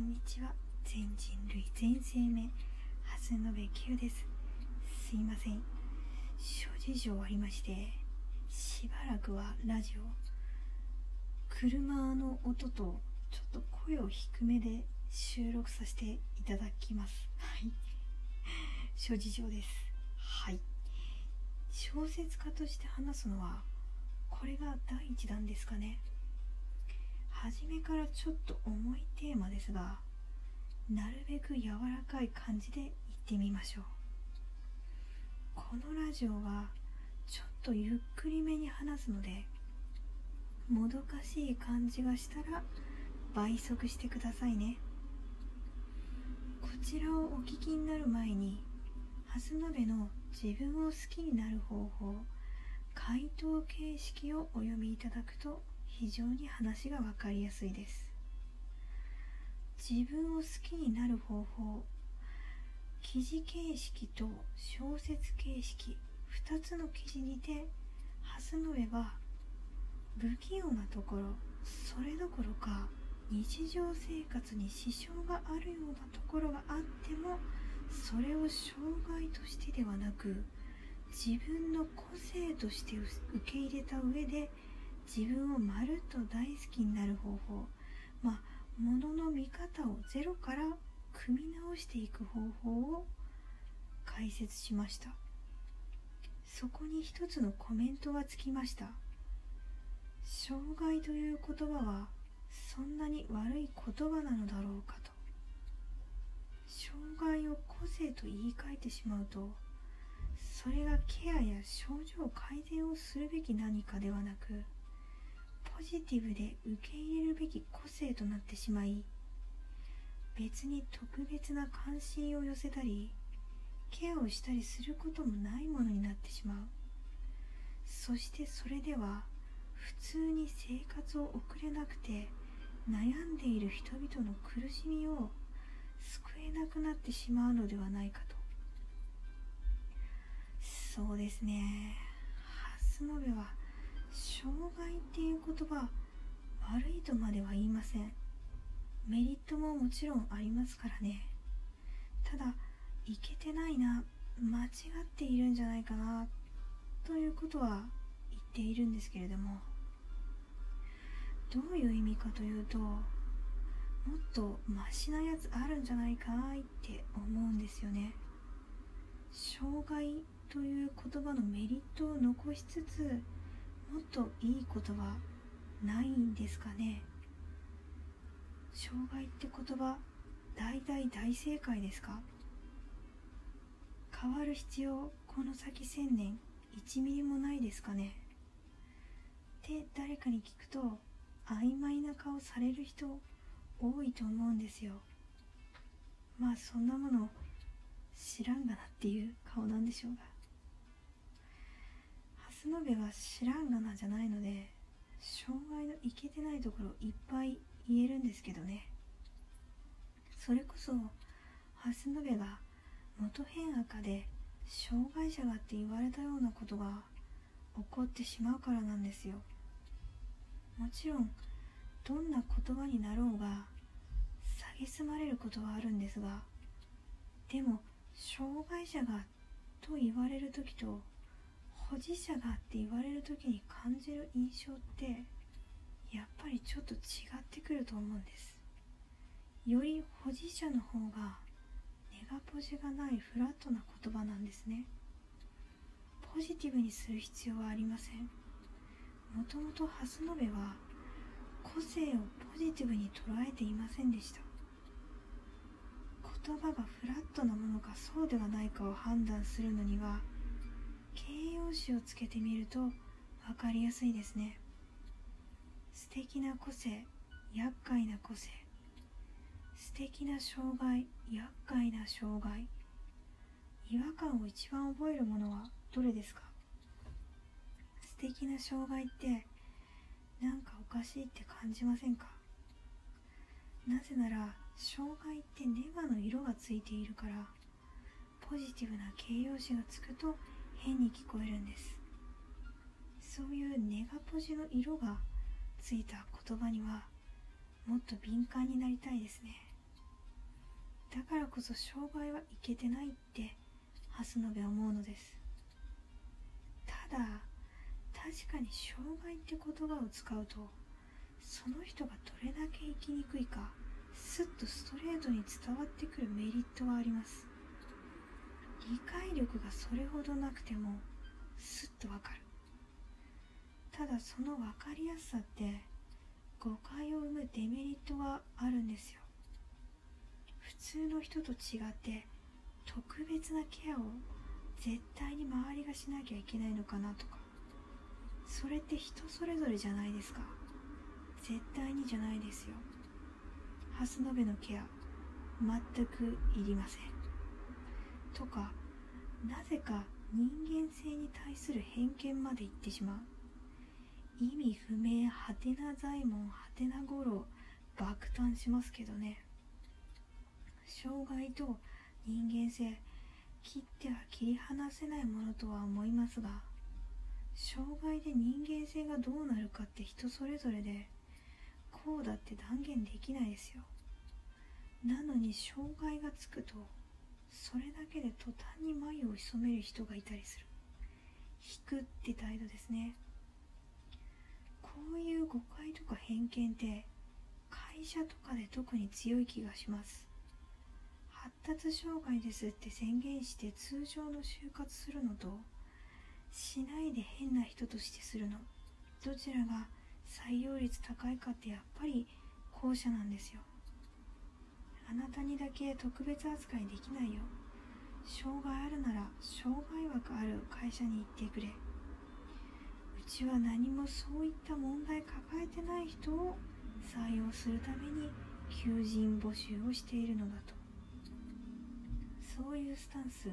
んにちは。全人類全生命蓮延久です。すいません。諸事情ありましてしばらくはラジオ車の音とちょっと声を低めで収録させていただきます。はい。諸事情です。はい。小説家として話すのはこれが第一弾ですかね。初めからちょっと重いテーマですがなるべく柔らかい感じで言ってみましょう。このラジオはちょっとゆっくりめに話すのでもどかしい感じがしたら倍速してくださいね。こちらをお聞きになる前に蓮延の自分を好きになる方法回答形式をお読みいただくと非常に話が分かりやすいです。自分を好きになる方法記事形式と小説形式2つの記事にて蓮延は不器用なところそれどころか日常生活に支障があるようなところがあってもそれを障害としてではなく自分の個性として受け入れた上で自分をまるっと大好きになる方法。まあものの見方をゼロから組み直していく方法を解説しました。そこに一つのコメントがつきました。障害という言葉はそんなに悪い言葉なのだろうかと。障害を個性と言い換えてしまうとそれがケアや症状改善をするべき何かではなくポジティブで受け入れるべき個性となってしまい別に特別な関心を寄せたりケアをしたりすることもないものになってしまう。そしてそれでは普通に生活を送れなくて悩んでいる人々の苦しみを救えなくなってしまうのではないかと。そうですね。蓮延は障害っていう言葉悪いとまでは言いません。メリットももちろんありますからね。ただいけてないな間違っているんじゃないかなということは言っているんですけれども。どういう意味かというともっとマシなやつあるんじゃないかいって思うんですよね。障害という言葉のメリットを残しつつもっといいことはないんですかね？障害って言葉大大大正解ですか？変わる必要この先1000年1ミリもないですかね？って誰かに聞くと曖昧な顔される人多いと思うんですよ。まあそんなもの知らんがなっていう顔なんでしょうが。蓮延は知らんがなじゃないので障害のいけてないところいっぱい言えるんですけどね。それこそ蓮延が元変赤で障害者がって言われたようなことが起こってしまうからなんですよ。もちろんどんな言葉になろうが蔑まれることはあるんですがでも障害者がと言われる時と保持者がって言われる時に感じる印象ってやっぱりちょっと違ってくると思うんです。より保持者の方がネガポジがないフラットな言葉なんですね。ポジティブにする必要はありません。もともと蓮延は個性をポジティブに捉えていませんでした。言葉がフラットなものかそうではないかを判断するのには形容詞をつけてみると分かりやすいですね。素敵な個性厄介な個性。素敵な障害厄介な障害。違和感を一番覚えるものはどれですか？素敵な障害ってなんかおかしいって感じませんか？なぜなら障害ってネガの色がついているからポジティブな形容詞がつくと変に聞こえるんです。そういうネガポジの色がついた言葉にはもっと敏感になりたいですね。だからこそ障害はいけてないって蓮野部は思うのです。ただ確かに障害って言葉を使うとその人がどれだけ生きにくいかスッとストレートに伝わってくるメリットはあります。理解力がそれほどなくてもスッとわかる。ただその分かりやすさって誤解を生むデメリットがあるんですよ。普通の人と違って特別なケアを絶対に周りがしなきゃいけないのかなとか。それって人それぞれじゃないですか。絶対にじゃないですよ。ハスノベのケア全くいりません。とかなぜか人間性に対する偏見まで言ってしまう。意味不明はてな財門はてな語呂爆誕しますけどね。障害と人間性切っては切り離せないものとは思いますが障害で人間性がどうなるかって人それぞれでこうだって断言できないですよ。なのに障害がつくとそれだけで途端に眉を潜める人がいたりする。引くって態度ですね。こういう誤解とか偏見って会社とかで特に強い気がします。発達障害ですって宣言して通常の就活するのとしないで変な人としてするの。どちらが採用率高いかってやっぱり後者なんですよ。あなたにだけ特別扱いできないよ。障害あるなら障害枠ある会社に行ってくれ。うちは何もそういった問題抱えてない人を採用するために求人募集をしているのだと。そういうスタンス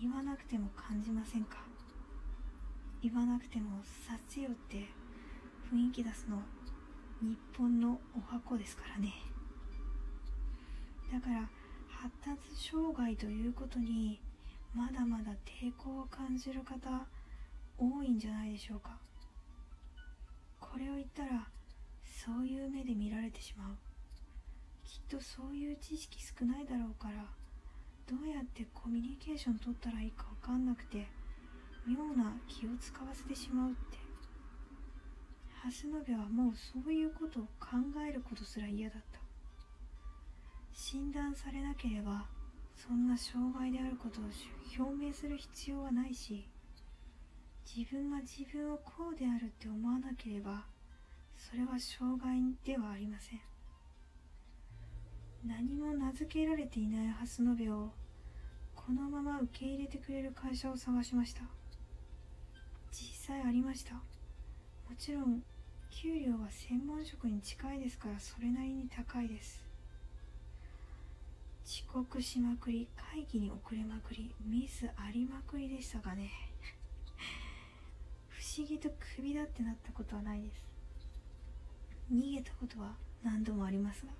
言わなくても感じませんか？言わなくてもさせよって雰囲気出すの日本のお箱ですからね。だから発達障害ということにまだまだ抵抗を感じる方多いんじゃないでしょうか。これを言ったらそういう目で見られてしまう。きっとそういう知識少ないだろうからどうやってコミュニケーション取ったらいいか分かんなくて妙な気を使わせてしまうって。蓮野部はもうそういうことを考えることすら嫌だった。診断されなければそんな障害であることを表明する必要はないし自分が自分をこうであるって思わなければそれは障害ではありません。何も名付けられていない蓮野部をこのまま受け入れてくれる会社を探しました。実際ありました。もちろん給料は専門職に近いですからそれなりに高いです。遅刻しまくり会議に遅れまくりミスありまくりでしたがね。不思議とクビだってなったことはないです。逃げたことは何度もありますが。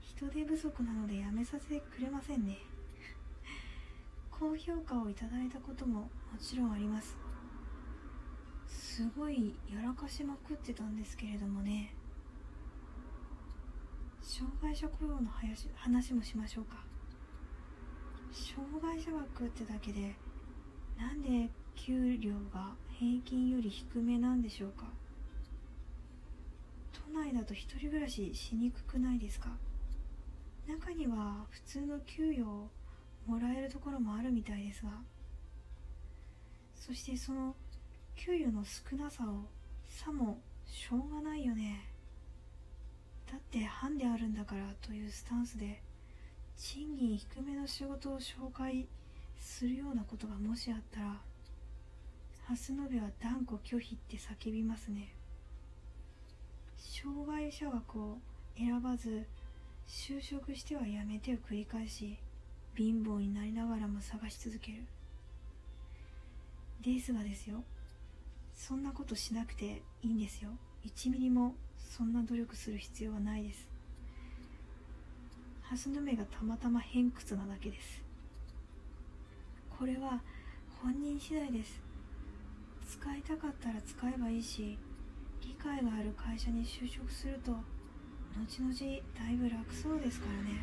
人手不足なので辞めさせてくれませんね。高評価をいただいたことももちろんあります。すごいやらかしまくってたんですけれどもね。障害者雇用の話もしましょうか。障害者枠ってだけでなんで給料が平均より低めなんでしょうか。都内だと一人暮らししにくくないですか。中には普通の給与をもらえるところもあるみたいですが。そしてその給与の少なさをさもしょうがないよね。だって班であるんだからというスタンスで賃金低めの仕事を紹介するようなことがもしあったら蓮野部は断固拒否って叫びますね。障害者枠を選ばず就職しては辞めてを繰り返し貧乏になりながらも探し続ける。ですがですよ。そんなことしなくていいんですよ。1ミリもそんな努力する必要はないです。ハスヌメがたまたま偏屈なだけです。これは本人次第です。使いたかったら使えばいいし理解がある会社に就職すると後々だいぶ楽そうですからね。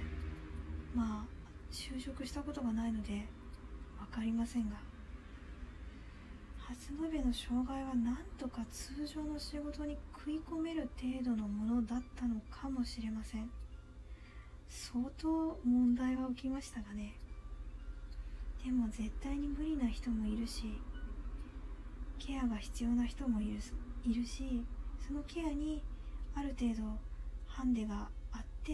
まあ就職したことがないので分かりませんが。初延べの障害はなんとか通常の仕事に食い込める程度のものだったのかもしれません。相当問題は起きましたがね。でも絶対に無理な人もいるしケアが必要な人もいるいるしそのケアにある程度ハンデがあって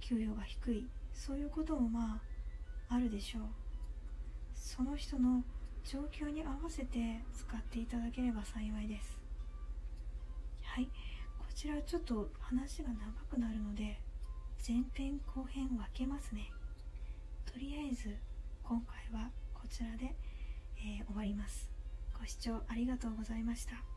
給与が低い。そういうこともまああるでしょう。その人の状況に合わせて使っていただければ幸いです。はい。こちらちょっと話が長くなるので前編後編分けますね。とりあえず今回はこちらで、えー、終わります。ご視聴ありがとうございました。